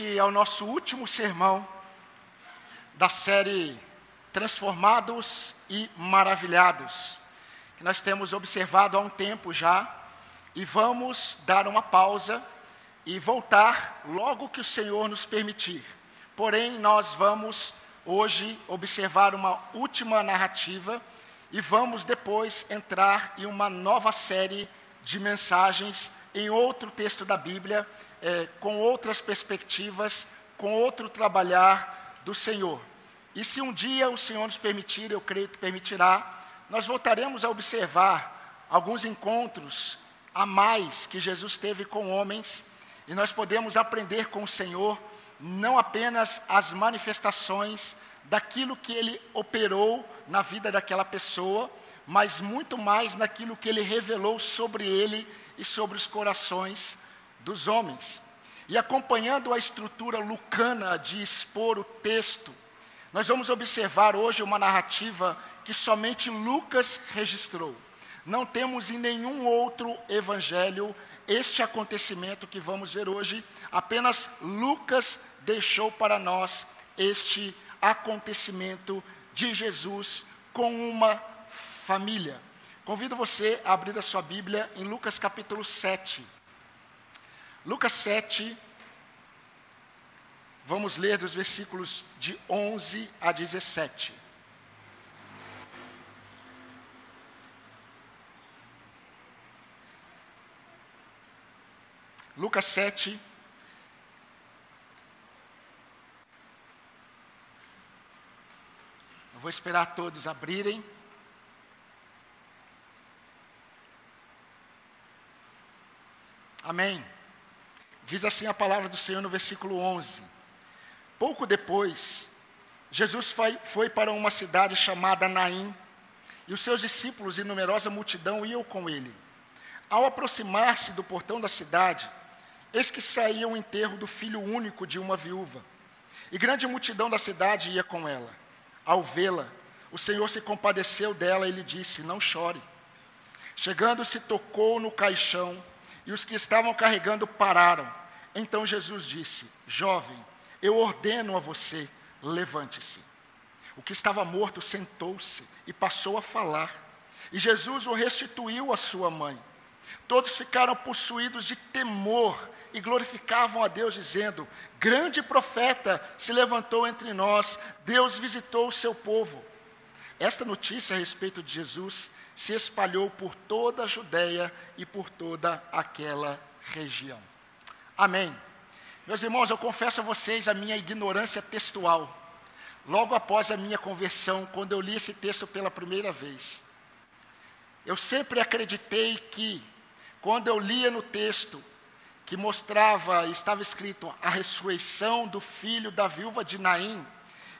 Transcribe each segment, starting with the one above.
Este é o nosso último sermão da série Transformados e Maravilhados, que nós temos observado há um tempo já, e vamos dar uma pausa e voltar logo que o Senhor nos permitir. Porém, nós vamos hoje observar uma última narrativa e vamos depois entrar em uma nova série de mensagens em outro texto da Bíblia, é, com outras perspectivas, com outro trabalhar do Senhor. E se um dia o Senhor nos permitir, eu creio que permitirá, nós voltaremos a observar alguns encontros a mais que Jesus teve com homens, e nós podemos aprender com o Senhor não apenas as manifestações daquilo que ele operou na vida daquela pessoa, mas muito mais naquilo que ele revelou sobre ele e sobre os corações dos homens. E acompanhando a estrutura lucana de expor o texto, nós vamos observar hoje uma narrativa que somente Lucas registrou. Não temos em nenhum outro evangelho este acontecimento que vamos ver hoje, apenas Lucas deixou para nós este acontecimento de Jesus com uma família. Convido você a abrir a sua Bíblia em Lucas capítulo 7. Lucas 7, vamos ler dos versículos de 11 a 17. Lucas 7, Eu vou esperar todos abrirem. Amém. Diz assim a palavra do Senhor no versículo 11: Pouco depois, Jesus foi, foi para uma cidade chamada Naim, e os seus discípulos e numerosa multidão iam com ele. Ao aproximar-se do portão da cidade, eis que saía o enterro do filho único de uma viúva, e grande multidão da cidade ia com ela. Ao vê-la, o Senhor se compadeceu dela e lhe disse: Não chore. Chegando-se, tocou no caixão, e os que estavam carregando pararam. Então Jesus disse: Jovem, eu ordeno a você, levante-se. O que estava morto sentou-se e passou a falar. E Jesus o restituiu à sua mãe. Todos ficaram possuídos de temor e glorificavam a Deus, dizendo: Grande profeta se levantou entre nós, Deus visitou o seu povo. Esta notícia a respeito de Jesus se espalhou por toda a Judéia e por toda aquela região. Amém. Meus irmãos, eu confesso a vocês a minha ignorância textual. Logo após a minha conversão, quando eu li esse texto pela primeira vez, eu sempre acreditei que, quando eu lia no texto, que mostrava, estava escrito, a ressurreição do filho da viúva de Naim,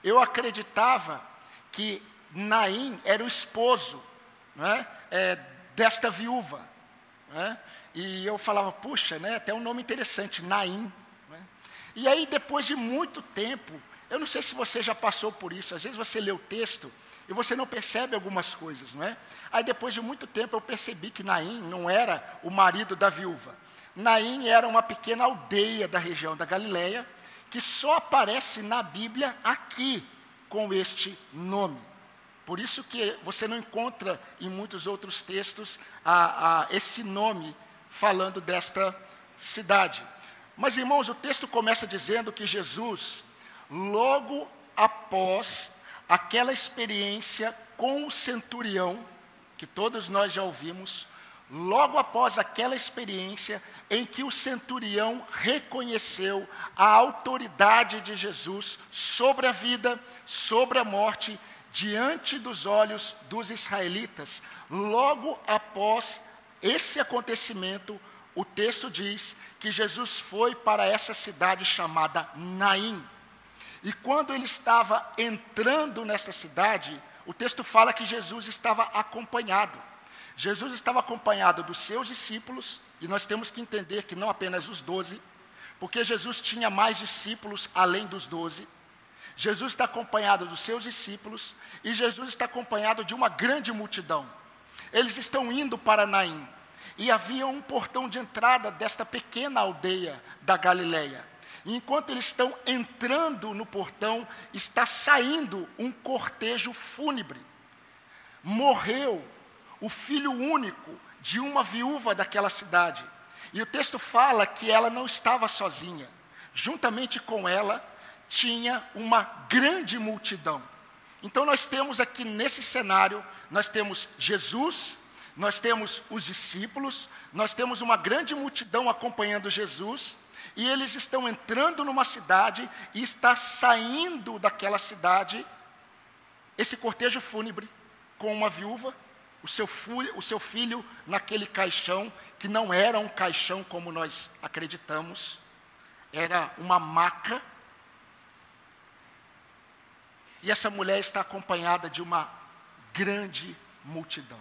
eu acreditava que Naim era o esposo né, é, desta viúva. Né, e eu falava, puxa, né, até um nome interessante, Naim. Né. E aí, depois de muito tempo, eu não sei se você já passou por isso, às vezes você lê o texto e você não percebe algumas coisas, não é? Aí, depois de muito tempo, eu percebi que Naim não era o marido da viúva. Naim era uma pequena aldeia da região da Galileia, que só aparece na Bíblia aqui com este nome. Por isso que você não encontra em muitos outros textos a, a esse nome falando desta cidade. Mas, irmãos, o texto começa dizendo que Jesus, logo após aquela experiência com o centurião, que todos nós já ouvimos, logo após aquela experiência em que o centurião reconheceu a autoridade de Jesus sobre a vida, sobre a morte, diante dos olhos dos israelitas, logo após esse acontecimento, o texto diz que Jesus foi para essa cidade chamada Naim. E quando ele estava entrando nessa cidade, o texto fala que Jesus estava acompanhado. Jesus estava acompanhado dos seus discípulos, e nós temos que entender que não apenas os doze, porque Jesus tinha mais discípulos além dos doze. Jesus está acompanhado dos seus discípulos e Jesus está acompanhado de uma grande multidão. Eles estão indo para Naim. E havia um portão de entrada desta pequena aldeia da Galileia. E enquanto eles estão entrando no portão, está saindo um cortejo fúnebre. Morreu o filho único de uma viúva daquela cidade. E o texto fala que ela não estava sozinha. Juntamente com ela tinha uma grande multidão. Então nós temos aqui nesse cenário, nós temos Jesus, nós temos os discípulos, nós temos uma grande multidão acompanhando Jesus, e eles estão entrando numa cidade e está saindo daquela cidade esse cortejo fúnebre com uma viúva, o seu, filho, o seu filho naquele caixão, que não era um caixão como nós acreditamos, era uma maca. E essa mulher está acompanhada de uma grande multidão.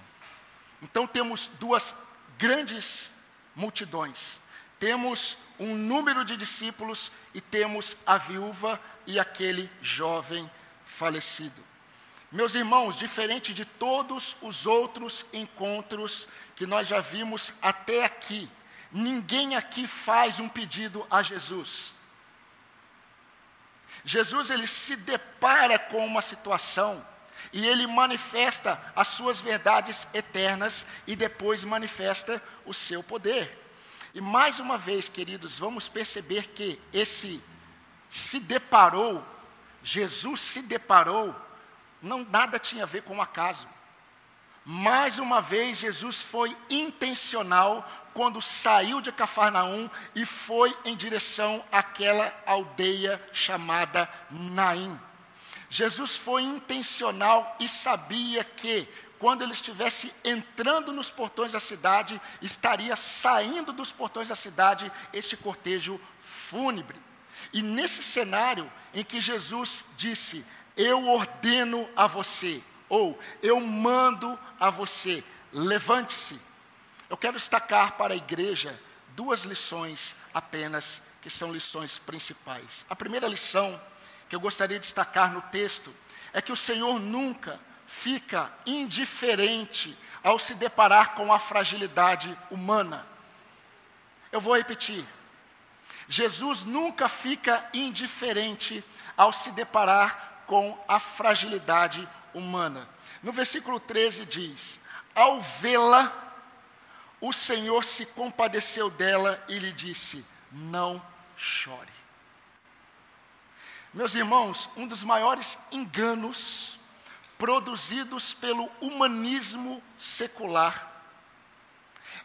Então temos duas grandes multidões. Temos um número de discípulos e temos a viúva e aquele jovem falecido. Meus irmãos, diferente de todos os outros encontros que nós já vimos até aqui, ninguém aqui faz um pedido a Jesus. Jesus ele se depara com uma situação e ele manifesta as suas verdades eternas e depois manifesta o seu poder. E mais uma vez, queridos, vamos perceber que esse se deparou, Jesus se deparou, não nada tinha a ver com o acaso. Mais uma vez, Jesus foi intencional quando saiu de Cafarnaum e foi em direção àquela aldeia chamada Naim. Jesus foi intencional e sabia que quando ele estivesse entrando nos portões da cidade, estaria saindo dos portões da cidade este cortejo fúnebre. E nesse cenário em que Jesus disse: Eu ordeno a você, ou eu mando a você, levante-se. Eu quero destacar para a igreja duas lições apenas, que são lições principais. A primeira lição que eu gostaria de destacar no texto é que o Senhor nunca fica indiferente ao se deparar com a fragilidade humana. Eu vou repetir. Jesus nunca fica indiferente ao se deparar com a fragilidade humana. No versículo 13 diz: Ao vê-la, o Senhor se compadeceu dela e lhe disse: Não chore. Meus irmãos, um dos maiores enganos produzidos pelo humanismo secular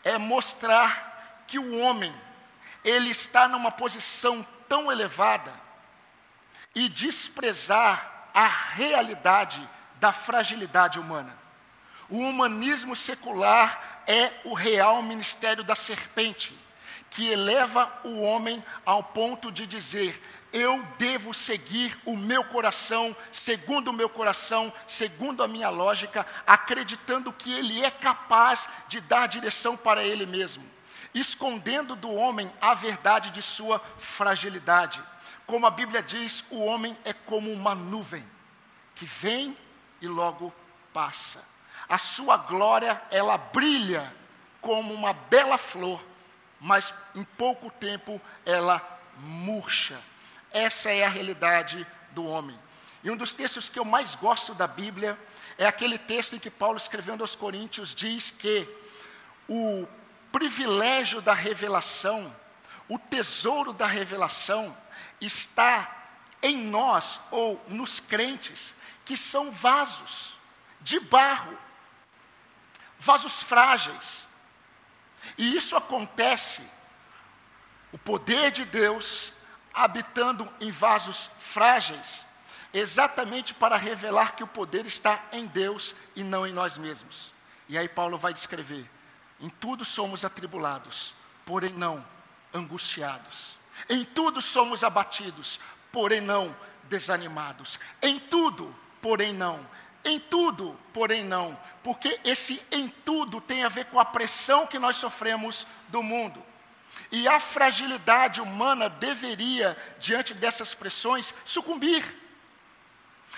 é mostrar que o homem ele está numa posição tão elevada e desprezar a realidade da fragilidade humana. O humanismo secular é o real ministério da serpente, que eleva o homem ao ponto de dizer: eu devo seguir o meu coração, segundo o meu coração, segundo a minha lógica, acreditando que ele é capaz de dar direção para ele mesmo, escondendo do homem a verdade de sua fragilidade. Como a Bíblia diz, o homem é como uma nuvem que vem e logo passa. A sua glória, ela brilha como uma bela flor, mas em pouco tempo ela murcha. Essa é a realidade do homem. E um dos textos que eu mais gosto da Bíblia é aquele texto em que Paulo, escrevendo aos Coríntios, diz que o privilégio da revelação, o tesouro da revelação, está em nós ou nos crentes, que são vasos de barro, vasos frágeis. E isso acontece, o poder de Deus habitando em vasos frágeis, exatamente para revelar que o poder está em Deus e não em nós mesmos. E aí Paulo vai descrever: em tudo somos atribulados, porém não angustiados. Em tudo somos abatidos, porém não desanimados. Em tudo, porém não. Em tudo, porém não. Porque esse em tudo tem a ver com a pressão que nós sofremos do mundo. E a fragilidade humana deveria, diante dessas pressões, sucumbir.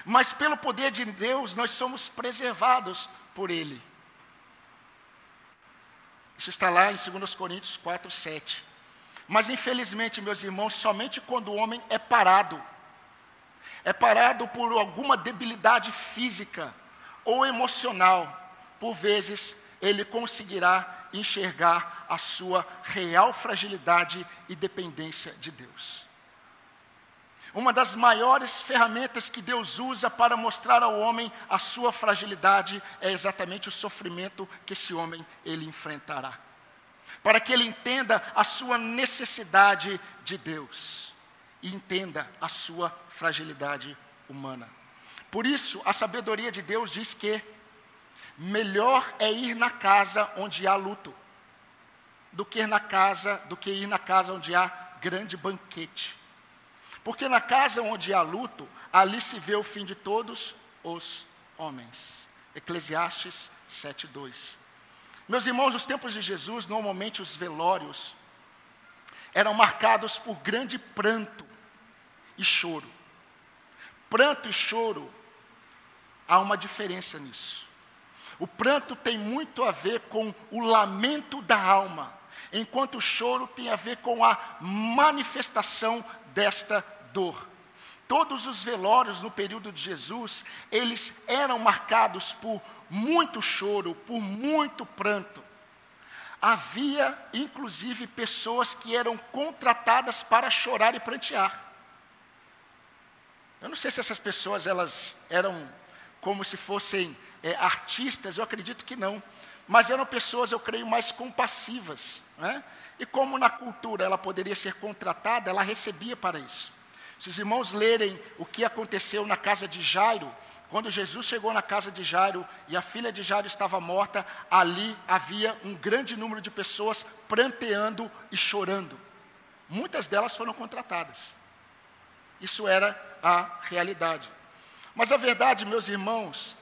Mas pelo poder de Deus, nós somos preservados por Ele. Isso está lá em 2 Coríntios 4, 7. Mas infelizmente, meus irmãos, somente quando o homem é parado, é parado por alguma debilidade física ou emocional, por vezes ele conseguirá enxergar a sua real fragilidade e dependência de Deus. Uma das maiores ferramentas que Deus usa para mostrar ao homem a sua fragilidade é exatamente o sofrimento que esse homem ele enfrentará. Para que ele entenda a sua necessidade de Deus e entenda a sua fragilidade humana. Por isso, a sabedoria de Deus diz que melhor é ir na casa onde há luto do que na casa, do que ir na casa onde há grande banquete. Porque na casa onde há luto, ali se vê o fim de todos os homens. Eclesiastes 7:2. Meus irmãos, nos tempos de Jesus, normalmente os velórios eram marcados por grande pranto e choro. Pranto e choro, há uma diferença nisso. O pranto tem muito a ver com o lamento da alma, enquanto o choro tem a ver com a manifestação desta dor. Todos os velórios no período de Jesus, eles eram marcados por muito choro, por muito pranto. Havia, inclusive, pessoas que eram contratadas para chorar e prantear. Eu não sei se essas pessoas elas eram como se fossem é, artistas, eu acredito que não. Mas eram pessoas, eu creio, mais compassivas. Né? E como na cultura ela poderia ser contratada, ela recebia para isso. Se os irmãos lerem o que aconteceu na casa de Jairo, quando Jesus chegou na casa de Jairo e a filha de Jairo estava morta, ali havia um grande número de pessoas pranteando e chorando. Muitas delas foram contratadas. Isso era a realidade. Mas a verdade, meus irmãos,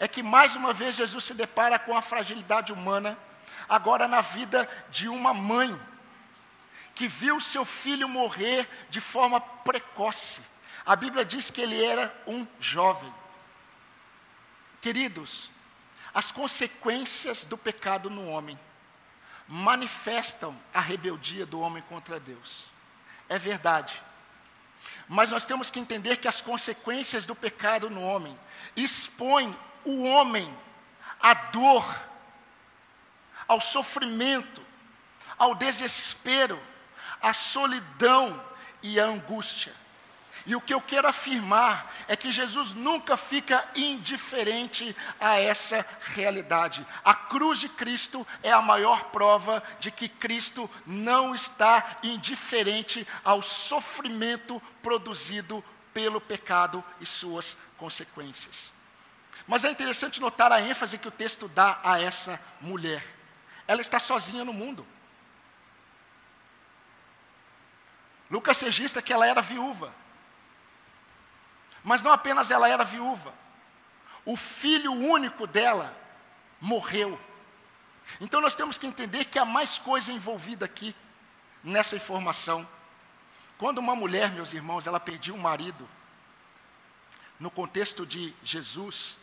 é que mais uma vez Jesus se depara com a fragilidade humana, agora na vida de uma mãe que viu seu filho morrer de forma precoce. A Bíblia diz que ele era um jovem. Queridos, as consequências do pecado no homem manifestam a rebeldia do homem contra Deus. É verdade. Mas nós temos que entender que as consequências do pecado no homem expõem o homem à dor, ao sofrimento, ao desespero, a solidão e a angústia. E o que eu quero afirmar é que Jesus nunca fica indiferente a essa realidade. A cruz de Cristo é a maior prova de que Cristo não está indiferente ao sofrimento produzido pelo pecado e suas consequências. Mas é interessante notar a ênfase que o texto dá a essa mulher. Ela está sozinha no mundo. Lucas registra que ela era viúva. Mas não apenas ela era viúva, o filho único dela morreu. Então nós temos que entender que há mais coisa envolvida aqui nessa informação. Quando uma mulher, meus irmãos, ela perdia um marido, no contexto de Jesus,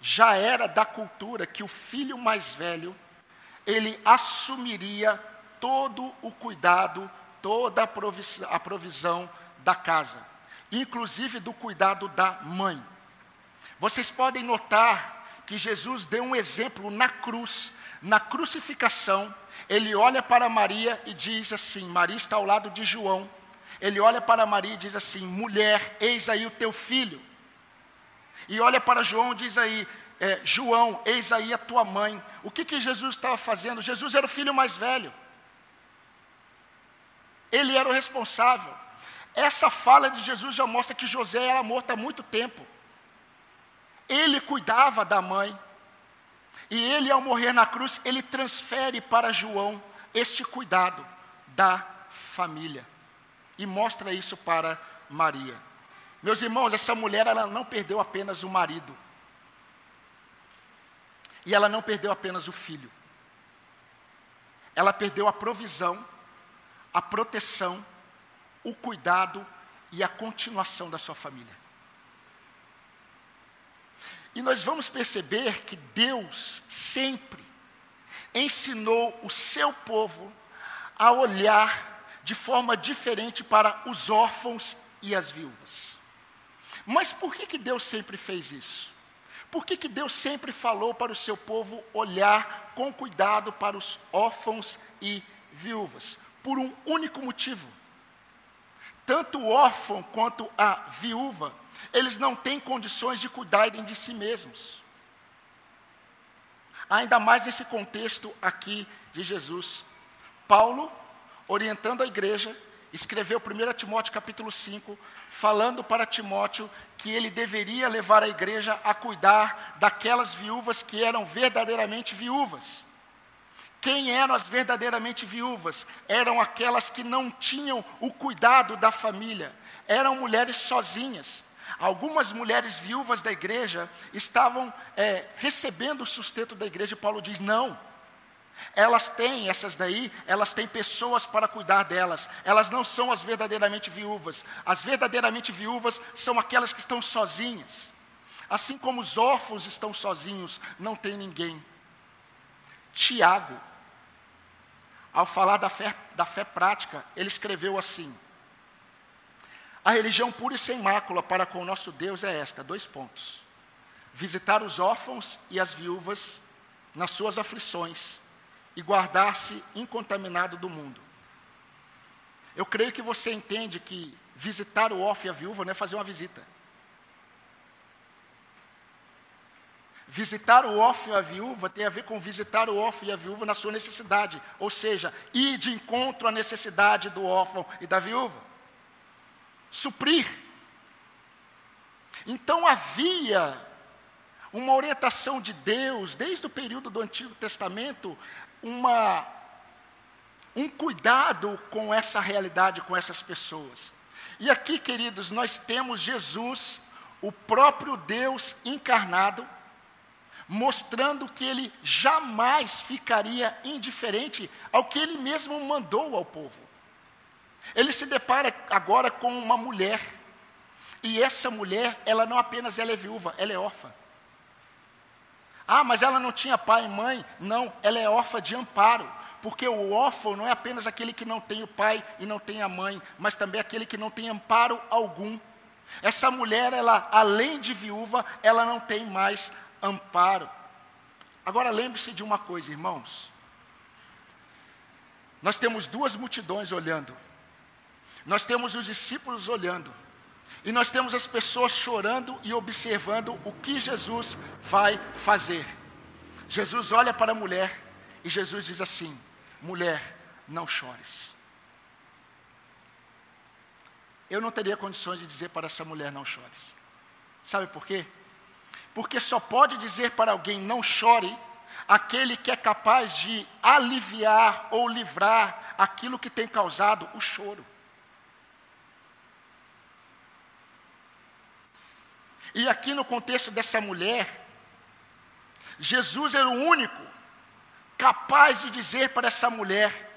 já era da cultura que o filho mais velho, ele assumiria todo o cuidado toda a provisão, a provisão da casa, inclusive do cuidado da mãe. Vocês podem notar que Jesus deu um exemplo na cruz, na crucificação, ele olha para Maria e diz assim: Maria está ao lado de João. Ele olha para Maria e diz assim: mulher, eis aí o teu filho. E olha para João e diz aí: é, João, eis aí a tua mãe. O que, que Jesus estava fazendo? Jesus era o filho mais velho. Ele era o responsável. Essa fala de Jesus já mostra que José era morto há muito tempo. Ele cuidava da mãe. E ele, ao morrer na cruz, ele transfere para João este cuidado da família. E mostra isso para Maria. Meus irmãos, essa mulher ela não perdeu apenas o marido. E ela não perdeu apenas o filho. Ela perdeu a provisão a proteção, o cuidado e a continuação da sua família. E nós vamos perceber que Deus sempre ensinou o seu povo a olhar de forma diferente para os órfãos e as viúvas. Mas por que, que Deus sempre fez isso? Por que, que Deus sempre falou para o seu povo olhar com cuidado para os órfãos e viúvas? Por um único motivo. Tanto o órfão quanto a viúva, eles não têm condições de cuidarem de si mesmos. Ainda mais nesse contexto aqui de Jesus. Paulo, orientando a igreja, escreveu 1 Timóteo capítulo 5, falando para Timóteo que ele deveria levar a igreja a cuidar daquelas viúvas que eram verdadeiramente viúvas. Quem eram as verdadeiramente viúvas? Eram aquelas que não tinham o cuidado da família, eram mulheres sozinhas. Algumas mulheres viúvas da igreja estavam é, recebendo o sustento da igreja, e Paulo diz: não, elas têm, essas daí, elas têm pessoas para cuidar delas. Elas não são as verdadeiramente viúvas. As verdadeiramente viúvas são aquelas que estão sozinhas. Assim como os órfãos estão sozinhos, não tem ninguém. Tiago, ao falar da fé, da fé prática, ele escreveu assim: A religião pura e sem mácula para com o nosso Deus é esta: dois pontos. Visitar os órfãos e as viúvas nas suas aflições e guardar-se incontaminado do mundo. Eu creio que você entende que visitar o órfão e a viúva não é fazer uma visita. Visitar o órfão e a viúva tem a ver com visitar o órfão e a viúva na sua necessidade, ou seja, ir de encontro à necessidade do órfão e da viúva. Suprir. Então havia uma orientação de Deus, desde o período do Antigo Testamento, uma, um cuidado com essa realidade, com essas pessoas. E aqui, queridos, nós temos Jesus, o próprio Deus encarnado, mostrando que ele jamais ficaria indiferente ao que ele mesmo mandou ao povo. Ele se depara agora com uma mulher, e essa mulher, ela não apenas ela é viúva, ela é órfã. Ah, mas ela não tinha pai e mãe. Não, ela é órfã de amparo. Porque o órfão não é apenas aquele que não tem o pai e não tem a mãe, mas também aquele que não tem amparo algum. Essa mulher, ela, além de viúva, ela não tem mais amparo. Agora lembre-se de uma coisa, irmãos. Nós temos duas multidões olhando. Nós temos os discípulos olhando. E nós temos as pessoas chorando e observando o que Jesus vai fazer. Jesus olha para a mulher e Jesus diz assim: mulher, não chores. Eu não teria condições de dizer para essa mulher: não chores. Sabe por quê? Porque só pode dizer para alguém: não chore, aquele que é capaz de aliviar ou livrar aquilo que tem causado o choro. E aqui no contexto dessa mulher, Jesus era o único capaz de dizer para essa mulher: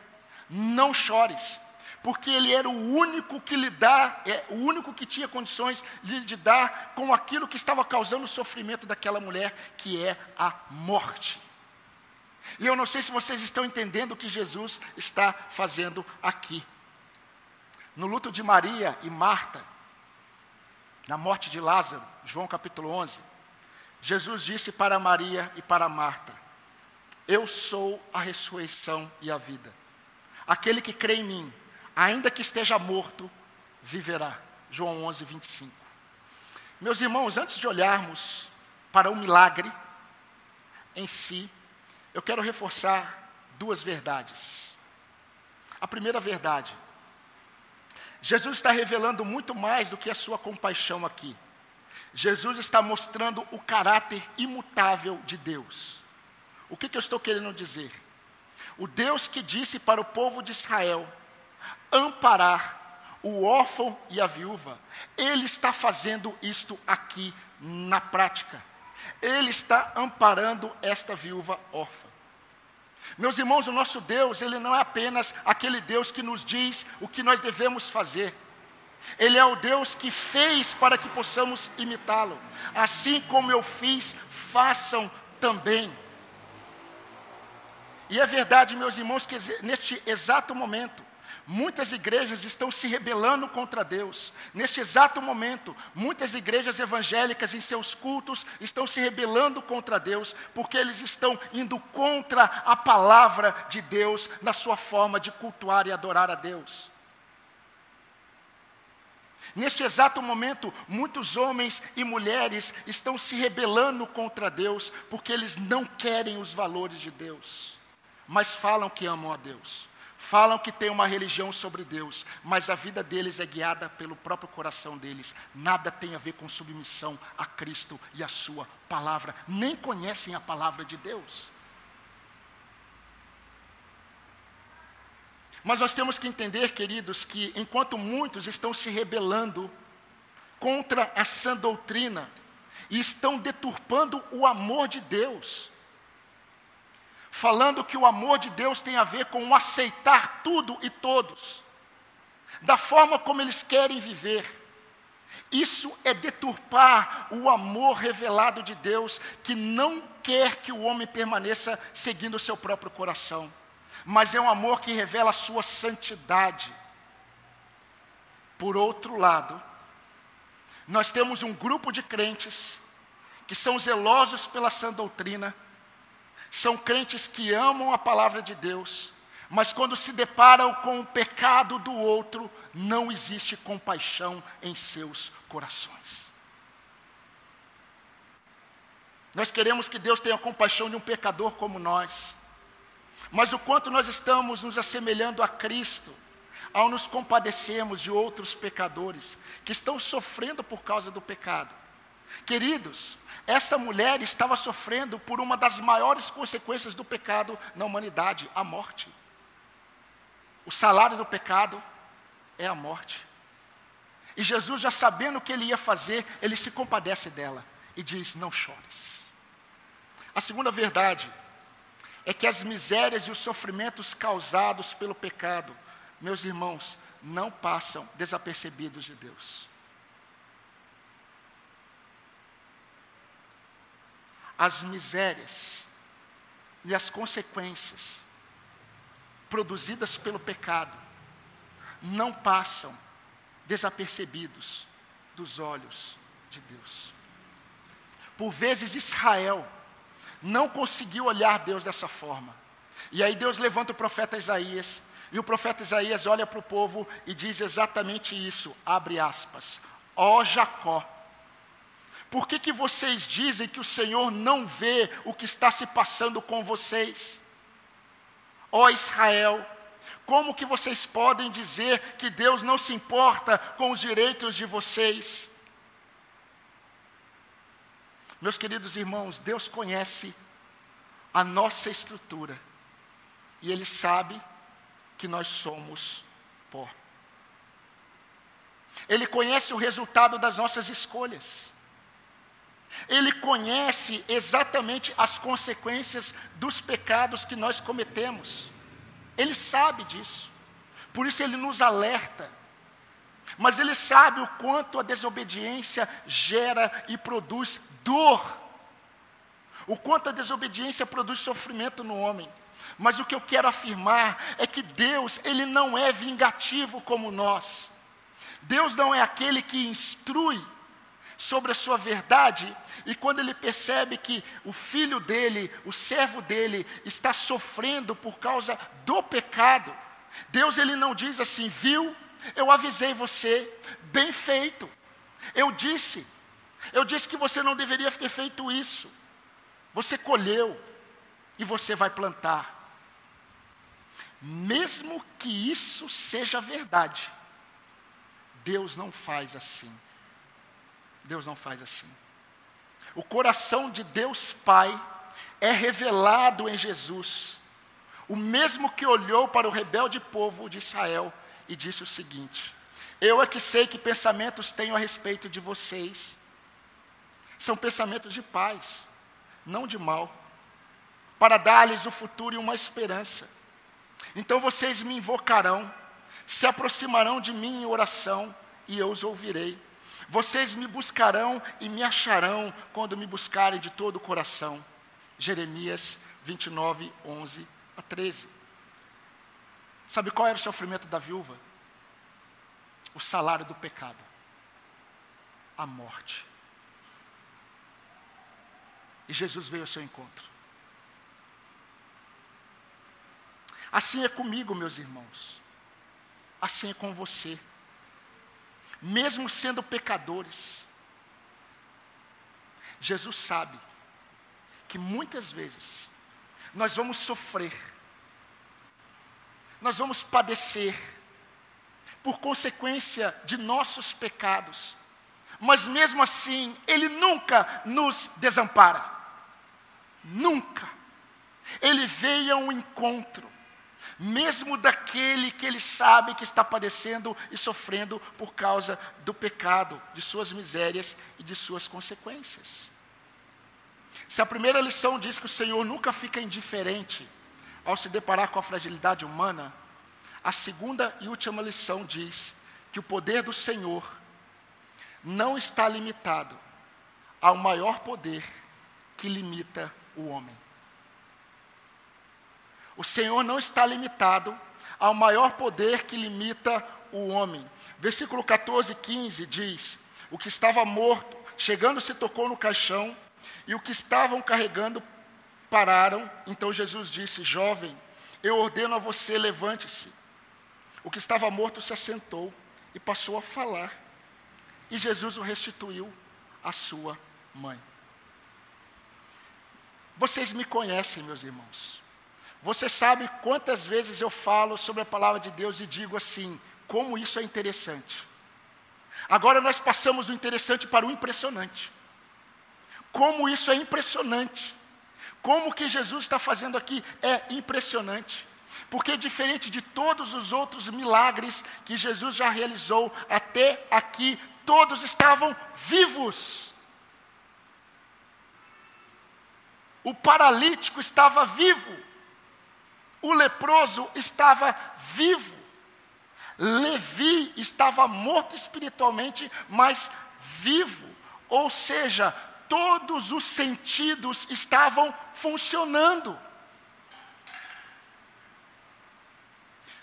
não chores, porque ele era o único que lhe dá, é, o único que tinha condições de, de dar com aquilo que estava causando o sofrimento daquela mulher, que é a morte. E eu não sei se vocês estão entendendo o que Jesus está fazendo aqui. No luto de Maria e Marta, na morte de Lázaro, João capítulo 11, Jesus disse para Maria e para Marta: Eu sou a ressurreição e a vida. Aquele que crê em mim, ainda que esteja morto, viverá. João 11, 25. Meus irmãos, antes de olharmos para o milagre em si, eu quero reforçar duas verdades. A primeira verdade, Jesus está revelando muito mais do que a sua compaixão aqui. Jesus está mostrando o caráter imutável de Deus. O que, que eu estou querendo dizer? O Deus que disse para o povo de Israel amparar o órfão e a viúva, Ele está fazendo isto aqui na prática. Ele está amparando esta viúva órfã. Meus irmãos, o nosso Deus, Ele não é apenas aquele Deus que nos diz o que nós devemos fazer. Ele é o Deus que fez para que possamos imitá-lo. Assim como eu fiz, façam também. E é verdade, meus irmãos, que neste exato momento, Muitas igrejas estão se rebelando contra Deus. Neste exato momento, muitas igrejas evangélicas em seus cultos estão se rebelando contra Deus, porque eles estão indo contra a palavra de Deus na sua forma de cultuar e adorar a Deus. Neste exato momento, muitos homens e mulheres estão se rebelando contra Deus, porque eles não querem os valores de Deus, mas falam que amam a Deus. Falam que tem uma religião sobre Deus, mas a vida deles é guiada pelo próprio coração deles. Nada tem a ver com submissão a Cristo e a Sua palavra. Nem conhecem a palavra de Deus. Mas nós temos que entender, queridos, que enquanto muitos estão se rebelando contra a sã doutrina e estão deturpando o amor de Deus, falando que o amor de Deus tem a ver com aceitar tudo e todos, da forma como eles querem viver. Isso é deturpar o amor revelado de Deus, que não quer que o homem permaneça seguindo o seu próprio coração, mas é um amor que revela a sua santidade. Por outro lado, nós temos um grupo de crentes que são zelosos pela sã doutrina, são crentes que amam a palavra de Deus, mas quando se deparam com o pecado do outro, não existe compaixão em seus corações. Nós queremos que Deus tenha compaixão de um pecador como nós, mas o quanto nós estamos nos assemelhando a Cristo, ao nos compadecermos de outros pecadores que estão sofrendo por causa do pecado. Queridos, esta mulher estava sofrendo por uma das maiores consequências do pecado na humanidade, a morte. O salário do pecado é a morte. E Jesus, já sabendo o que ele ia fazer, ele se compadece dela e diz: Não chores. A segunda verdade é que as misérias e os sofrimentos causados pelo pecado, meus irmãos, não passam desapercebidos de Deus. As misérias e as consequências produzidas pelo pecado não passam desapercebidos dos olhos de Deus. Por vezes Israel não conseguiu olhar Deus dessa forma. E aí Deus levanta o profeta Isaías, e o profeta Isaías olha para o povo e diz exatamente isso, abre aspas, ó Jacó, por que, que vocês dizem que o Senhor não vê o que está se passando com vocês? Ó Israel, como que vocês podem dizer que Deus não se importa com os direitos de vocês? Meus queridos irmãos, Deus conhece a nossa estrutura e Ele sabe que nós somos pó. Ele conhece o resultado das nossas escolhas. Ele conhece exatamente as consequências dos pecados que nós cometemos. Ele sabe disso. Por isso ele nos alerta. Mas ele sabe o quanto a desobediência gera e produz dor. O quanto a desobediência produz sofrimento no homem. Mas o que eu quero afirmar é que Deus, ele não é vingativo como nós. Deus não é aquele que instrui sobre a sua verdade, e quando ele percebe que o filho dele, o servo dele, está sofrendo por causa do pecado, Deus ele não diz assim, viu? Eu avisei você, bem feito. Eu disse, eu disse que você não deveria ter feito isso. Você colheu e você vai plantar. Mesmo que isso seja verdade, Deus não faz assim. Deus não faz assim. O coração de Deus Pai é revelado em Jesus, o mesmo que olhou para o rebelde povo de Israel e disse o seguinte: Eu é que sei que pensamentos tenho a respeito de vocês, são pensamentos de paz, não de mal, para dar-lhes o futuro e uma esperança. Então vocês me invocarão, se aproximarão de mim em oração, e eu os ouvirei. Vocês me buscarão e me acharão quando me buscarem de todo o coração. Jeremias 29, 11 a 13. Sabe qual era o sofrimento da viúva? O salário do pecado a morte. E Jesus veio ao seu encontro. Assim é comigo, meus irmãos. Assim é com você. Mesmo sendo pecadores, Jesus sabe que muitas vezes nós vamos sofrer, nós vamos padecer por consequência de nossos pecados, mas mesmo assim, Ele nunca nos desampara, nunca. Ele veio ao encontro, mesmo daquele que ele sabe que está padecendo e sofrendo por causa do pecado, de suas misérias e de suas consequências. Se a primeira lição diz que o Senhor nunca fica indiferente ao se deparar com a fragilidade humana, a segunda e última lição diz que o poder do Senhor não está limitado ao maior poder que limita o homem. O Senhor não está limitado ao maior poder que limita o homem. Versículo 14, 15 diz: O que estava morto, chegando, se tocou no caixão, e o que estavam carregando pararam. Então Jesus disse: Jovem, eu ordeno a você, levante-se. O que estava morto se assentou e passou a falar. E Jesus o restituiu à sua mãe. Vocês me conhecem, meus irmãos. Você sabe quantas vezes eu falo sobre a palavra de Deus e digo assim, como isso é interessante. Agora nós passamos do interessante para o impressionante. Como isso é impressionante. Como que Jesus está fazendo aqui é impressionante. Porque diferente de todos os outros milagres que Jesus já realizou até aqui, todos estavam vivos. O paralítico estava vivo. O leproso estava vivo. Levi estava morto espiritualmente, mas vivo. Ou seja, todos os sentidos estavam funcionando.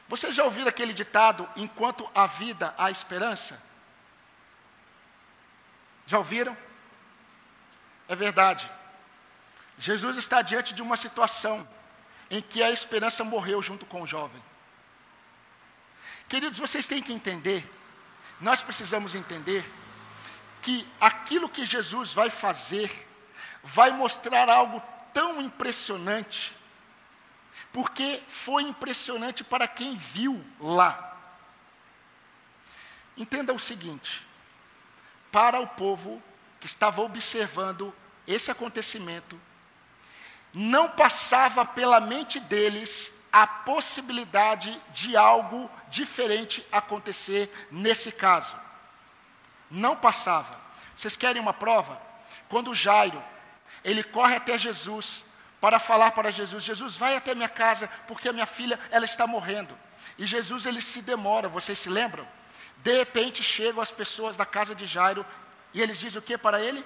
Vocês já ouviram aquele ditado: enquanto há vida, há esperança? Já ouviram? É verdade. Jesus está diante de uma situação em que a esperança morreu junto com o jovem. Queridos, vocês têm que entender, nós precisamos entender, que aquilo que Jesus vai fazer vai mostrar algo tão impressionante, porque foi impressionante para quem viu lá. Entenda o seguinte: para o povo que estava observando esse acontecimento, não passava pela mente deles a possibilidade de algo diferente acontecer nesse caso. Não passava. Vocês querem uma prova? Quando Jairo, ele corre até Jesus para falar para Jesus: Jesus, vai até minha casa, porque a minha filha ela está morrendo. E Jesus ele se demora, vocês se lembram? De repente chegam as pessoas da casa de Jairo e eles dizem o que para ele?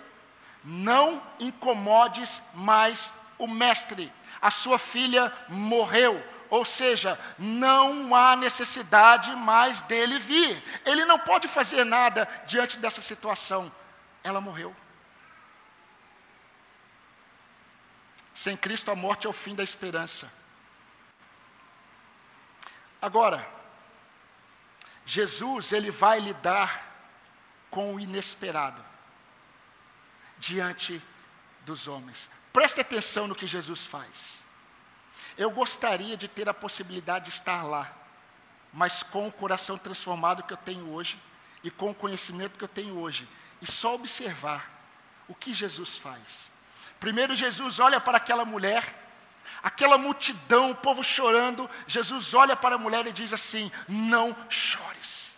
Não incomodes mais o mestre, a sua filha morreu. Ou seja, não há necessidade mais dele vir. Ele não pode fazer nada diante dessa situação. Ela morreu. Sem Cristo, a morte é o fim da esperança. Agora, Jesus, ele vai lidar com o inesperado diante dos homens. Preste atenção no que Jesus faz. Eu gostaria de ter a possibilidade de estar lá, mas com o coração transformado que eu tenho hoje e com o conhecimento que eu tenho hoje, e só observar o que Jesus faz. Primeiro, Jesus olha para aquela mulher, aquela multidão, o povo chorando. Jesus olha para a mulher e diz assim: Não chores.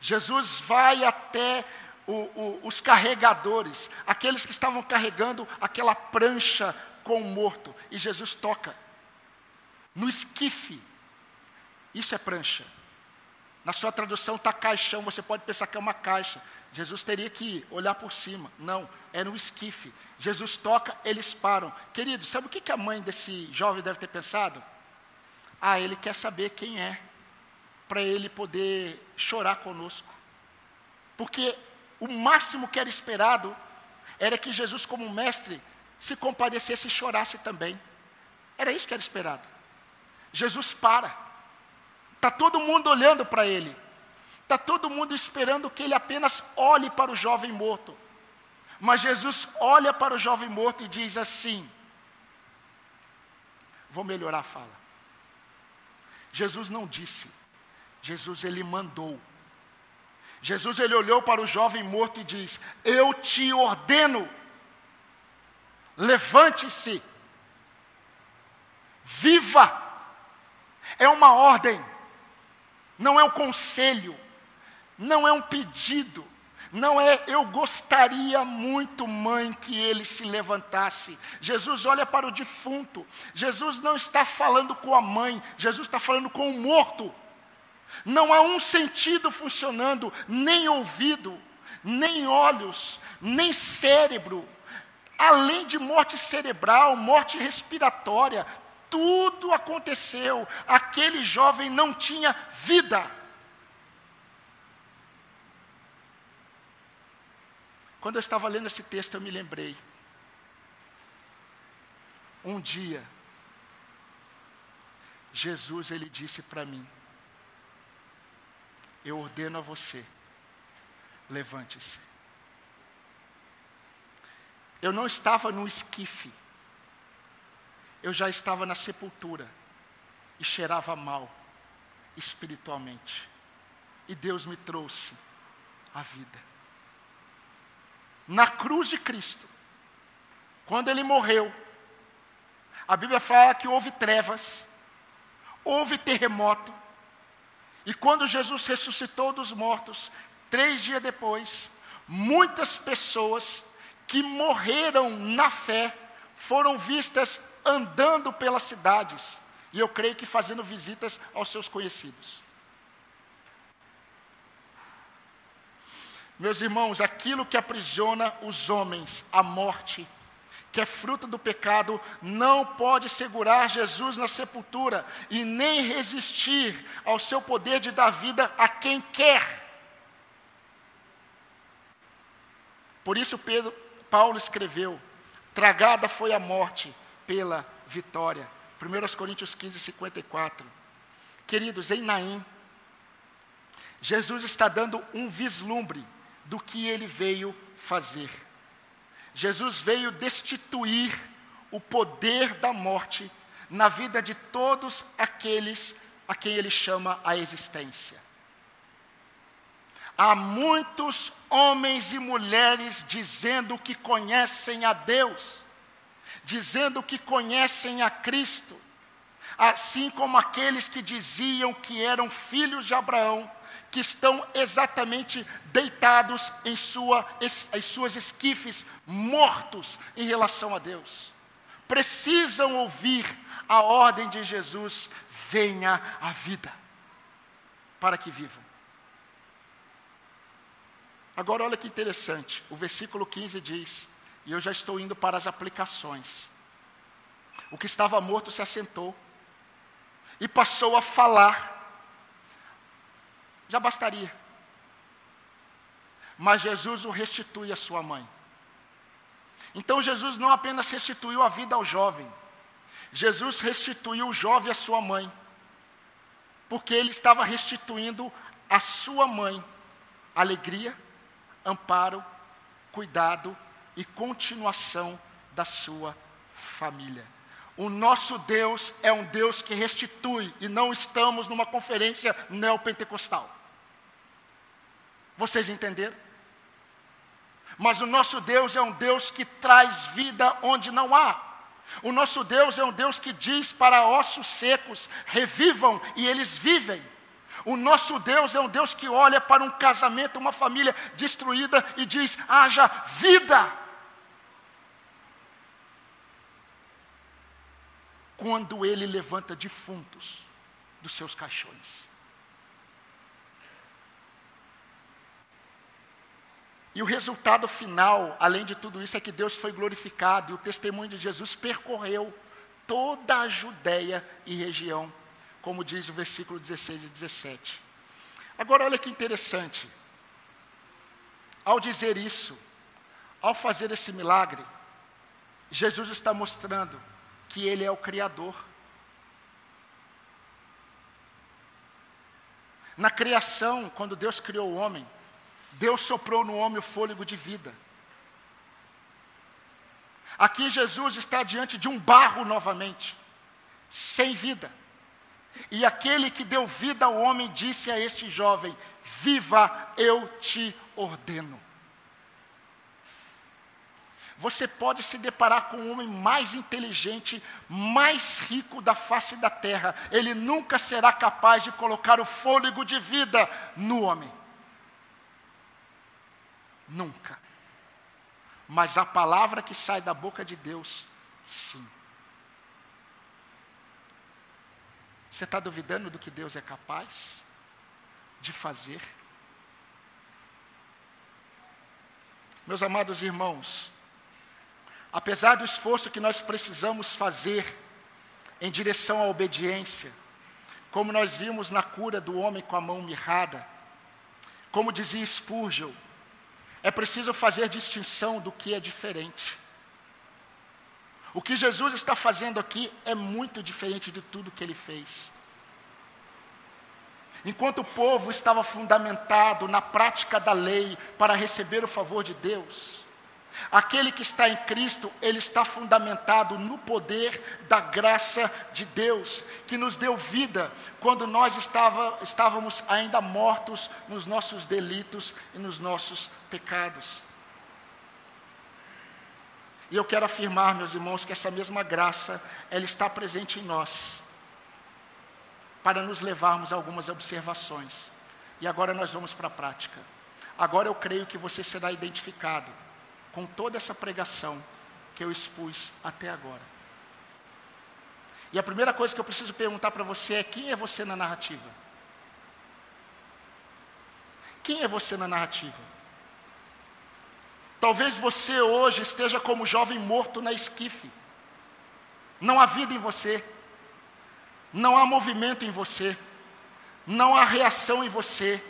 Jesus vai até o, o, os carregadores, aqueles que estavam carregando aquela prancha com o morto, e Jesus toca no esquife. Isso é prancha. Na sua tradução está caixão, você pode pensar que é uma caixa. Jesus teria que olhar por cima. Não, é no esquife. Jesus toca, eles param. Querido, sabe o que, que a mãe desse jovem deve ter pensado? Ah, ele quer saber quem é, para ele poder chorar conosco. Porque o máximo que era esperado era que Jesus, como mestre, se compadecesse e chorasse também. Era isso que era esperado. Jesus para. Está todo mundo olhando para ele. Está todo mundo esperando que ele apenas olhe para o jovem morto. Mas Jesus olha para o jovem morto e diz assim: Vou melhorar a fala. Jesus não disse, Jesus ele mandou. Jesus ele olhou para o jovem morto e diz: Eu te ordeno, levante-se, viva. É uma ordem, não é um conselho, não é um pedido, não é eu gostaria muito, mãe, que ele se levantasse. Jesus olha para o defunto. Jesus não está falando com a mãe, Jesus está falando com o morto. Não há um sentido funcionando, nem ouvido, nem olhos, nem cérebro. Além de morte cerebral, morte respiratória, tudo aconteceu. Aquele jovem não tinha vida. Quando eu estava lendo esse texto, eu me lembrei. Um dia, Jesus ele disse para mim: Eu ordeno a você, levante-se. Eu não estava no esquife, eu já estava na sepultura e cheirava mal espiritualmente. E Deus me trouxe a vida na cruz de Cristo, quando ele morreu, a Bíblia fala que houve trevas, houve terremoto, e quando Jesus ressuscitou dos mortos, três dias depois, muitas pessoas que morreram na fé foram vistas andando pelas cidades, e eu creio que fazendo visitas aos seus conhecidos. Meus irmãos, aquilo que aprisiona os homens, a morte, que é fruto do pecado, não pode segurar Jesus na sepultura e nem resistir ao seu poder de dar vida a quem quer. Por isso Pedro, Paulo escreveu: tragada foi a morte pela vitória. 1 Coríntios 15, 54. Queridos, em Naim, Jesus está dando um vislumbre do que ele veio fazer. Jesus veio destituir o poder da morte na vida de todos aqueles a quem ele chama a existência. Há muitos homens e mulheres dizendo que conhecem a Deus, dizendo que conhecem a Cristo, assim como aqueles que diziam que eram filhos de Abraão, que estão exatamente deitados em, sua, em suas esquifes, mortos em relação a Deus. Precisam ouvir a ordem de Jesus: venha a vida, para que vivam. Agora, olha que interessante, o versículo 15 diz, e eu já estou indo para as aplicações. O que estava morto se assentou e passou a falar já bastaria. Mas Jesus o restitui à sua mãe. Então Jesus não apenas restituiu a vida ao jovem, Jesus restituiu o jovem à sua mãe, porque ele estava restituindo à sua mãe alegria, amparo, cuidado e continuação da sua família. O nosso Deus é um Deus que restitui e não estamos numa conferência neopentecostal. Vocês entenderam? Mas o nosso Deus é um Deus que traz vida onde não há. O nosso Deus é um Deus que diz para ossos secos: revivam e eles vivem. O nosso Deus é um Deus que olha para um casamento, uma família destruída e diz: haja vida. Quando ele levanta defuntos dos seus caixões. E o resultado final, além de tudo isso, é que Deus foi glorificado e o testemunho de Jesus percorreu toda a Judéia e região como diz o versículo 16 e 17. Agora, olha que interessante. Ao dizer isso, ao fazer esse milagre, Jesus está mostrando que Ele é o Criador. Na criação, quando Deus criou o homem, Deus soprou no homem o fôlego de vida. Aqui Jesus está diante de um barro novamente, sem vida. E aquele que deu vida ao homem disse a este jovem: Viva, eu te ordeno. Você pode se deparar com o homem mais inteligente, mais rico da face da terra. Ele nunca será capaz de colocar o fôlego de vida no homem. Nunca. Mas a palavra que sai da boca de Deus, sim. Você está duvidando do que Deus é capaz de fazer? Meus amados irmãos, apesar do esforço que nós precisamos fazer em direção à obediência, como nós vimos na cura do homem com a mão mirrada, como dizia Spurgeon, é preciso fazer distinção do que é diferente. O que Jesus está fazendo aqui é muito diferente de tudo que ele fez. Enquanto o povo estava fundamentado na prática da lei para receber o favor de Deus, aquele que está em Cristo, ele está fundamentado no poder da graça de Deus, que nos deu vida quando nós estava, estávamos ainda mortos nos nossos delitos e nos nossos pecados. E eu quero afirmar, meus irmãos, que essa mesma graça, ela está presente em nós, para nos levarmos a algumas observações. E agora nós vamos para a prática. Agora eu creio que você será identificado com toda essa pregação que eu expus até agora. E a primeira coisa que eu preciso perguntar para você é: quem é você na narrativa? Quem é você na narrativa? Talvez você hoje esteja como jovem morto na esquife. Não há vida em você, não há movimento em você, não há reação em você.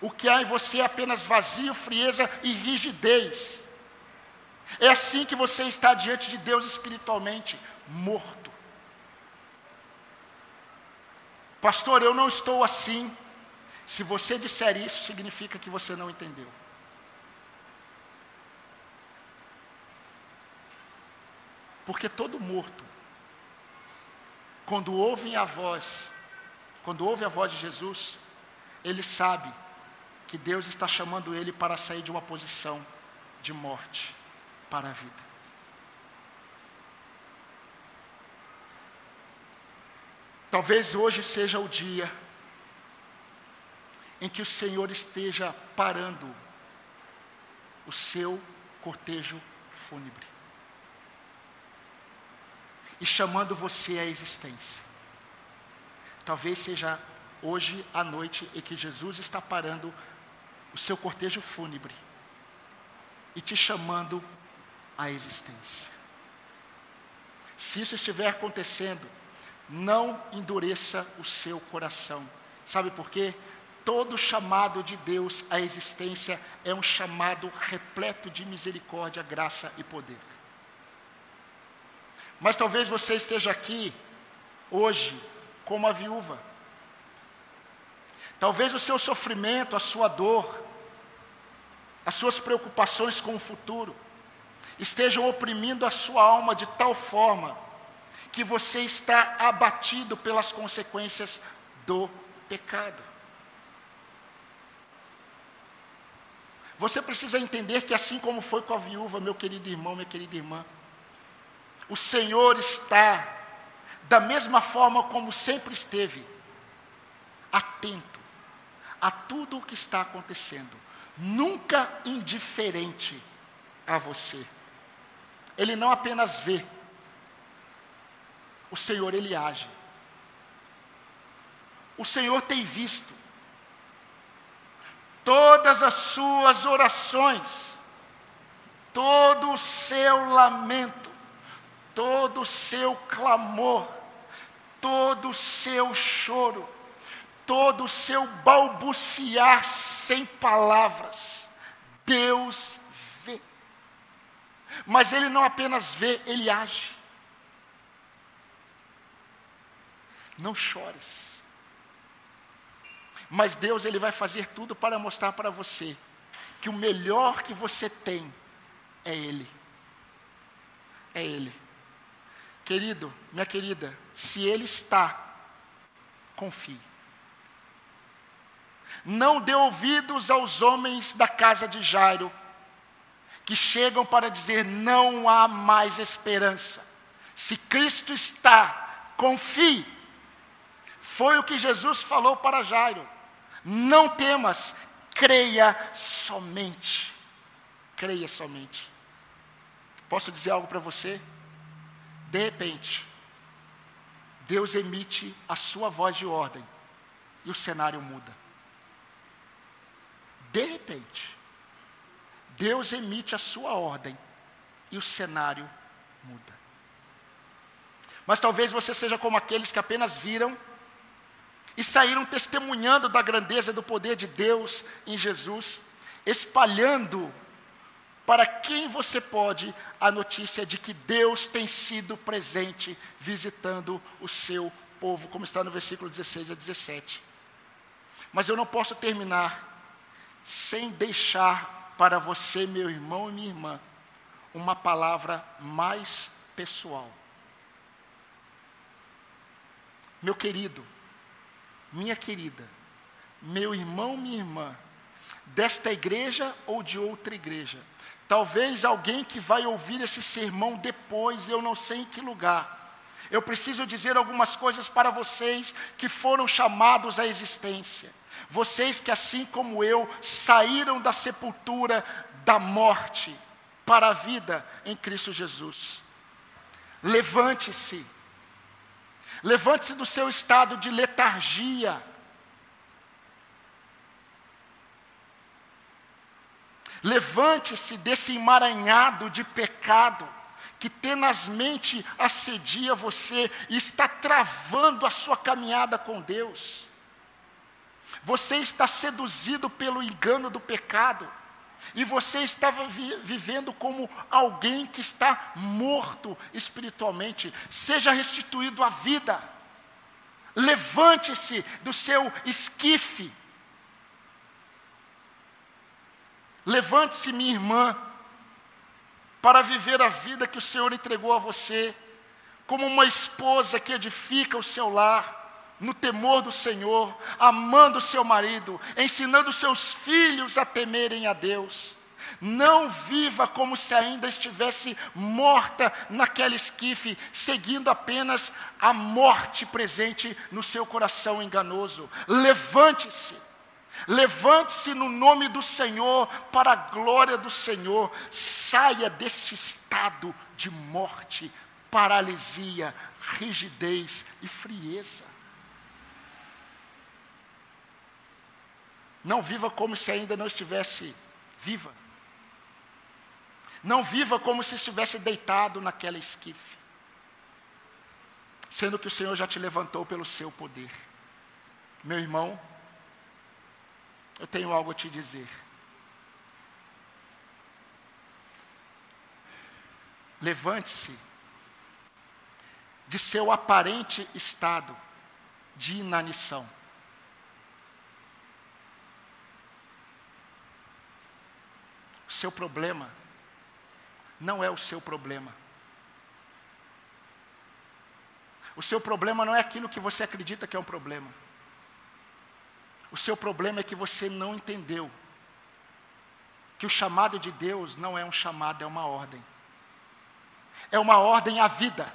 O que há em você é apenas vazio, frieza e rigidez. É assim que você está diante de Deus espiritualmente, morto. Pastor, eu não estou assim. Se você disser isso, significa que você não entendeu. Porque todo morto, quando ouve a voz, quando ouve a voz de Jesus, ele sabe que Deus está chamando ele para sair de uma posição de morte para a vida. Talvez hoje seja o dia em que o Senhor esteja parando o seu cortejo fúnebre e chamando você à existência. Talvez seja hoje à noite em que Jesus está parando o seu cortejo fúnebre e te chamando a existência. Se isso estiver acontecendo, não endureça o seu coração. Sabe por quê? Todo chamado de Deus à existência é um chamado repleto de misericórdia, graça e poder. Mas talvez você esteja aqui hoje como a viúva. Talvez o seu sofrimento, a sua dor, as suas preocupações com o futuro, estejam oprimindo a sua alma de tal forma que você está abatido pelas consequências do pecado. Você precisa entender que, assim como foi com a viúva, meu querido irmão, minha querida irmã, o Senhor está, da mesma forma como sempre esteve, atento a tudo o que está acontecendo, nunca indiferente a você. Ele não apenas vê, o Senhor ele age. O Senhor tem visto todas as suas orações, todo o seu lamento, todo o seu clamor, todo o seu choro, todo o seu balbuciar sem palavras. Deus. Mas Ele não apenas vê, Ele age. Não chores. Mas Deus ele vai fazer tudo para mostrar para você que o melhor que você tem é Ele. É Ele. Querido, minha querida, se Ele está, confie. Não dê ouvidos aos homens da casa de Jairo, que chegam para dizer: não há mais esperança. Se Cristo está, confie. Foi o que Jesus falou para Jairo. Não temas, creia somente. Creia somente. Posso dizer algo para você? De repente, Deus emite a sua voz de ordem e o cenário muda. De repente, Deus emite a sua ordem e o cenário muda. Mas talvez você seja como aqueles que apenas viram e saíram testemunhando da grandeza do poder de Deus em Jesus, espalhando para quem você pode a notícia de que Deus tem sido presente visitando o seu povo, como está no versículo 16 a 17. Mas eu não posso terminar sem deixar para você, meu irmão e minha irmã, uma palavra mais pessoal. Meu querido, minha querida, meu irmão, minha irmã, desta igreja ou de outra igreja, talvez alguém que vai ouvir esse sermão depois, eu não sei em que lugar. Eu preciso dizer algumas coisas para vocês que foram chamados à existência. Vocês que, assim como eu, saíram da sepultura da morte para a vida em Cristo Jesus. Levante-se Levante-se do seu estado de letargia. Levante-se desse emaranhado de pecado que tenazmente assedia você e está travando a sua caminhada com Deus. Você está seduzido pelo engano do pecado. E você estava vi vivendo como alguém que está morto espiritualmente. Seja restituído à vida. Levante-se do seu esquife. Levante-se, minha irmã, para viver a vida que o Senhor entregou a você, como uma esposa que edifica o seu lar no temor do Senhor, amando seu marido, ensinando seus filhos a temerem a Deus. Não viva como se ainda estivesse morta naquela esquife, seguindo apenas a morte presente no seu coração enganoso. Levante-se. Levante-se no nome do Senhor, para a glória do Senhor. Saia deste estado de morte, paralisia, rigidez e frieza. Não viva como se ainda não estivesse viva. Não viva como se estivesse deitado naquela esquife. Sendo que o Senhor já te levantou pelo seu poder. Meu irmão, eu tenho algo a te dizer. Levante-se de seu aparente estado de inanição. Seu problema não é o seu problema. O seu problema não é aquilo que você acredita que é um problema. O seu problema é que você não entendeu que o chamado de Deus não é um chamado, é uma ordem. É uma ordem à vida.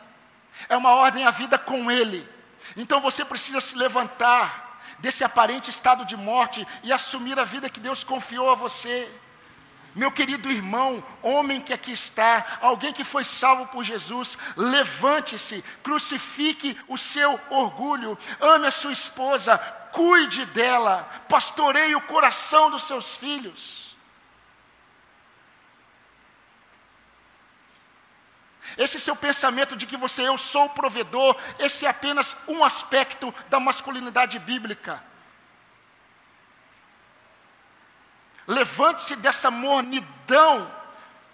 É uma ordem à vida com Ele. Então você precisa se levantar desse aparente estado de morte e assumir a vida que Deus confiou a você. Meu querido irmão, homem que aqui está, alguém que foi salvo por Jesus, levante-se, crucifique o seu orgulho, ame a sua esposa, cuide dela, pastoreie o coração dos seus filhos. Esse seu pensamento de que você, eu sou o provedor, esse é apenas um aspecto da masculinidade bíblica. Levante-se dessa mornidão,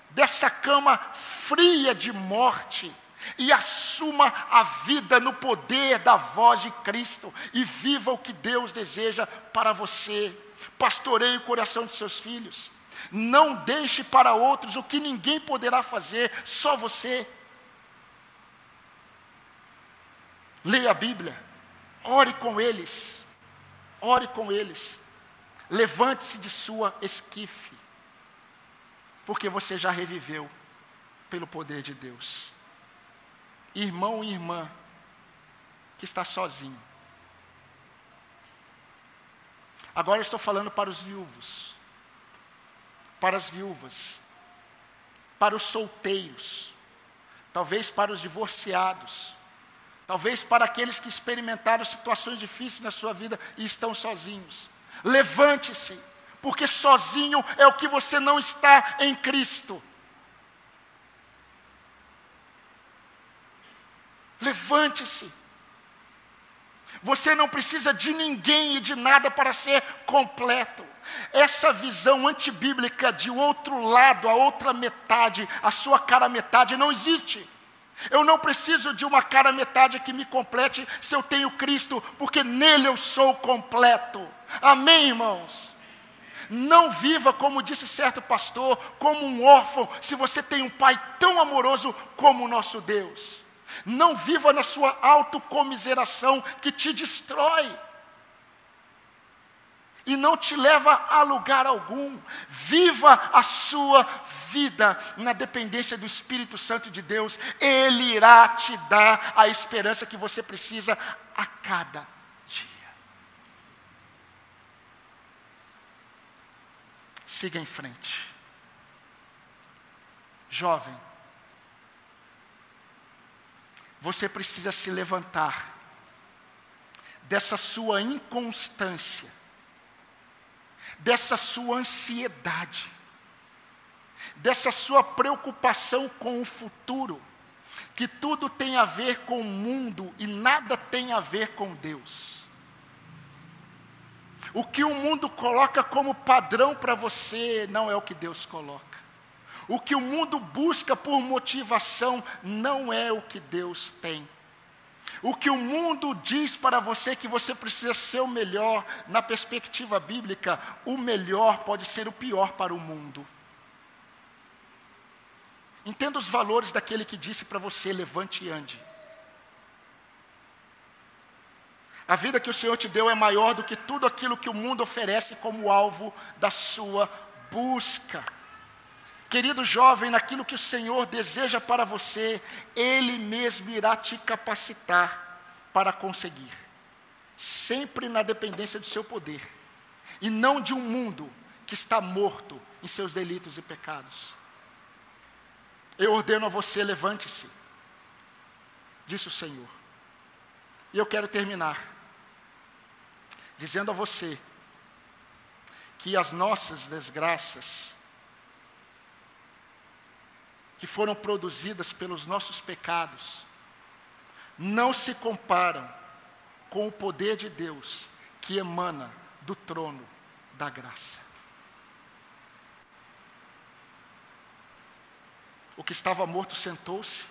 dessa cama fria de morte, e assuma a vida no poder da voz de Cristo, e viva o que Deus deseja para você. Pastoreie o coração de seus filhos. Não deixe para outros o que ninguém poderá fazer, só você. Leia a Bíblia, ore com eles, ore com eles. Levante-se de sua esquife, porque você já reviveu pelo poder de Deus. Irmão e irmã que está sozinho. Agora estou falando para os viúvos para as viúvas, para os solteiros, talvez para os divorciados, talvez para aqueles que experimentaram situações difíceis na sua vida e estão sozinhos. Levante-se, porque sozinho é o que você não está em Cristo. Levante-se. Você não precisa de ninguém e de nada para ser completo. Essa visão antibíblica de outro lado, a outra metade, a sua cara metade, não existe. Eu não preciso de uma cara metade que me complete se eu tenho Cristo, porque nele eu sou completo. Amém, irmãos? Não viva, como disse certo pastor, como um órfão, se você tem um pai tão amoroso como o nosso Deus. Não viva na sua autocomiseração que te destrói e não te leva a lugar algum. Viva a sua vida na dependência do Espírito Santo de Deus. Ele irá te dar a esperança que você precisa a cada dia. Siga em frente. Jovem, você precisa se levantar dessa sua inconstância dessa sua ansiedade, dessa sua preocupação com o futuro, que tudo tem a ver com o mundo e nada tem a ver com Deus. O que o mundo coloca como padrão para você não é o que Deus coloca. O que o mundo busca por motivação não é o que Deus tem. O que o mundo diz para você que você precisa ser o melhor, na perspectiva bíblica, o melhor pode ser o pior para o mundo. Entenda os valores daquele que disse para você: levante e ande. A vida que o Senhor te deu é maior do que tudo aquilo que o mundo oferece como alvo da sua busca. Querido jovem, naquilo que o Senhor deseja para você, Ele mesmo irá te capacitar para conseguir, sempre na dependência do seu poder, e não de um mundo que está morto em seus delitos e pecados. Eu ordeno a você, levante-se, disse o Senhor. E eu quero terminar dizendo a você que as nossas desgraças, que foram produzidas pelos nossos pecados, não se comparam com o poder de Deus que emana do trono da graça. O que estava morto sentou-se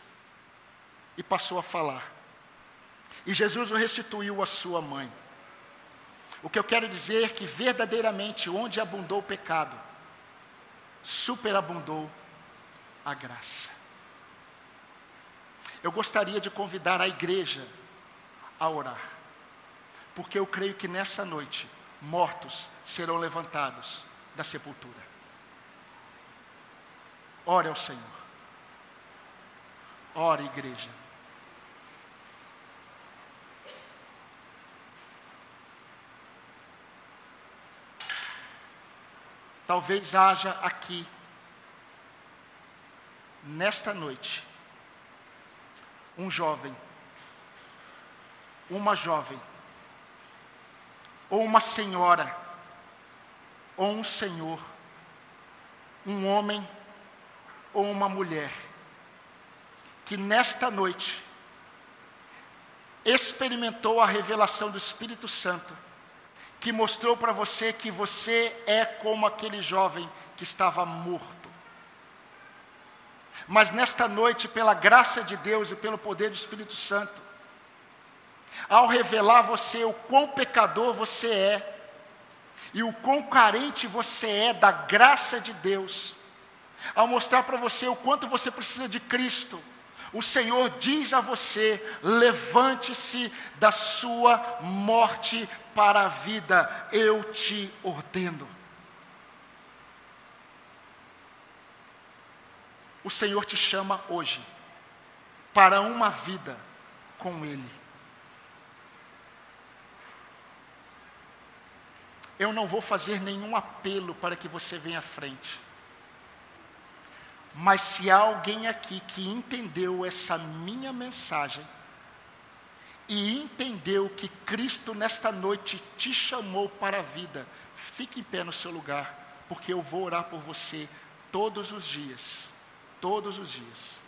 e passou a falar. E Jesus o restituiu à sua mãe. O que eu quero dizer é que verdadeiramente onde abundou o pecado, superabundou a graça. Eu gostaria de convidar a igreja a orar, porque eu creio que nessa noite mortos serão levantados da sepultura. Ore ao Senhor. Ore, igreja. Talvez haja aqui nesta noite, um jovem, uma jovem, ou uma senhora, ou um senhor, um homem ou uma mulher, que nesta noite experimentou a revelação do Espírito Santo, que mostrou para você que você é como aquele jovem que estava morto. Mas nesta noite, pela graça de Deus e pelo poder do Espírito Santo, ao revelar a você o quão pecador você é, e o quão carente você é da graça de Deus, ao mostrar para você o quanto você precisa de Cristo, o Senhor diz a você: levante-se da sua morte para a vida, eu te ordeno. O Senhor te chama hoje para uma vida com Ele. Eu não vou fazer nenhum apelo para que você venha à frente. Mas se há alguém aqui que entendeu essa minha mensagem, e entendeu que Cristo nesta noite te chamou para a vida, fique em pé no seu lugar, porque eu vou orar por você todos os dias. Todos os dias.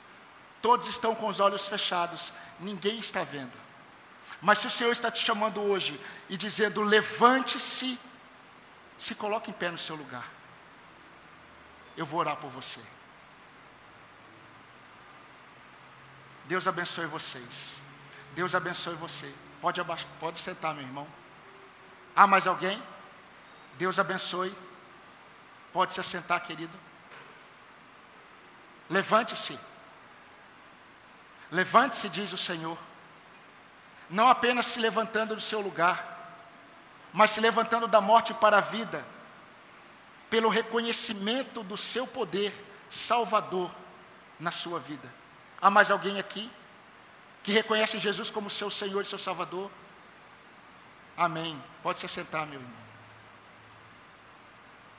Todos estão com os olhos fechados, ninguém está vendo. Mas se o Senhor está te chamando hoje e dizendo: levante-se, se coloque em pé no seu lugar. Eu vou orar por você. Deus abençoe vocês. Deus abençoe você. Pode, pode sentar, meu irmão. Há mais alguém? Deus abençoe. Pode se assentar, querido. Levante-se. Levante-se, diz o Senhor. Não apenas se levantando do seu lugar, mas se levantando da morte para a vida, pelo reconhecimento do seu poder salvador na sua vida. Há mais alguém aqui que reconhece Jesus como seu Senhor e seu Salvador? Amém. Pode se sentar, meu irmão.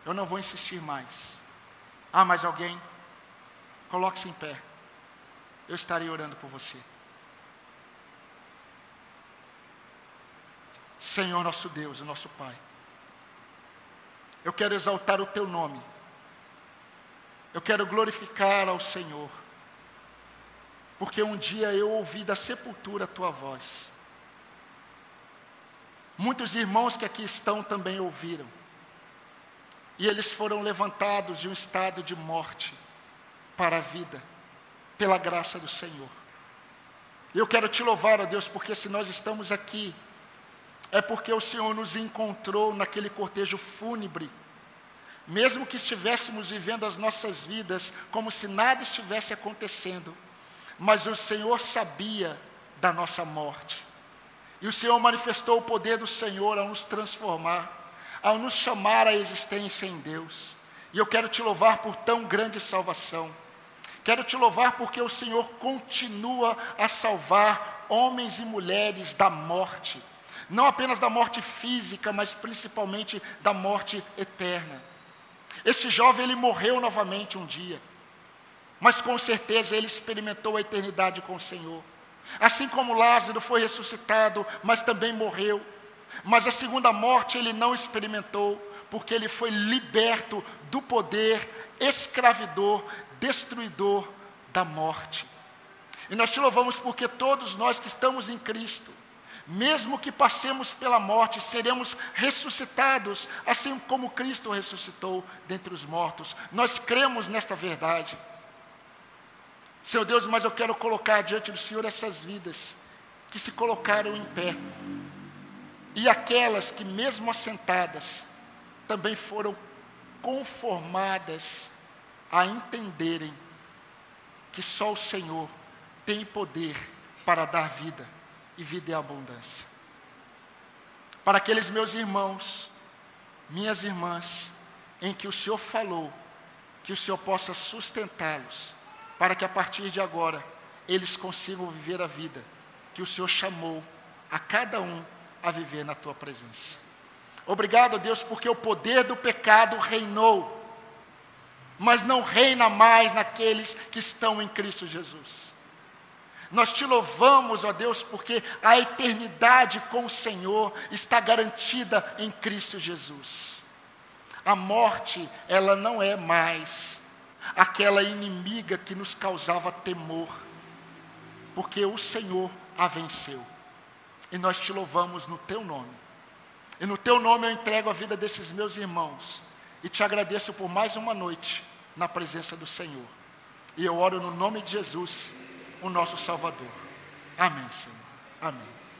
Eu não vou insistir mais. Há mais alguém? Coloque-se em pé. Eu estarei orando por você. Senhor nosso Deus nosso Pai. Eu quero exaltar o teu nome. Eu quero glorificar ao Senhor porque um dia eu ouvi da sepultura a tua voz. Muitos irmãos que aqui estão também ouviram. E eles foram levantados de um estado de morte para a vida, pela graça do Senhor. Eu quero te louvar, ó Deus, porque se nós estamos aqui, é porque o Senhor nos encontrou naquele cortejo fúnebre, mesmo que estivéssemos vivendo as nossas vidas como se nada estivesse acontecendo, mas o Senhor sabia da nossa morte. E o Senhor manifestou o poder do Senhor a nos transformar, ao nos chamar à existência em Deus. E eu quero te louvar por tão grande salvação. Quero te louvar porque o Senhor continua a salvar homens e mulheres da morte. Não apenas da morte física, mas principalmente da morte eterna. Este jovem ele morreu novamente um dia mas com certeza ele experimentou a eternidade com o Senhor. Assim como Lázaro foi ressuscitado, mas também morreu. Mas a segunda morte ele não experimentou, porque ele foi liberto do poder escravidor, destruidor da morte. E nós te louvamos porque todos nós que estamos em Cristo, mesmo que passemos pela morte, seremos ressuscitados, assim como Cristo ressuscitou dentre os mortos. Nós cremos nesta verdade. Senhor Deus, mas eu quero colocar diante do Senhor essas vidas que se colocaram em pé. E aquelas que, mesmo assentadas, também foram conformadas a entenderem que só o Senhor tem poder para dar vida e vida em abundância. Para aqueles meus irmãos, minhas irmãs, em que o Senhor falou, que o Senhor possa sustentá-los para que a partir de agora eles consigam viver a vida que o Senhor chamou a cada um a viver na tua presença. Obrigado, Deus, porque o poder do pecado reinou, mas não reina mais naqueles que estão em Cristo Jesus. Nós te louvamos, ó Deus, porque a eternidade com o Senhor está garantida em Cristo Jesus. A morte, ela não é mais aquela inimiga que nos causava temor. porque o Senhor a venceu. E nós te louvamos no teu nome. E no teu nome eu entrego a vida desses meus irmãos. E te agradeço por mais uma noite na presença do Senhor. E eu oro no nome de Jesus, o nosso Salvador. Amém, Senhor. Amém.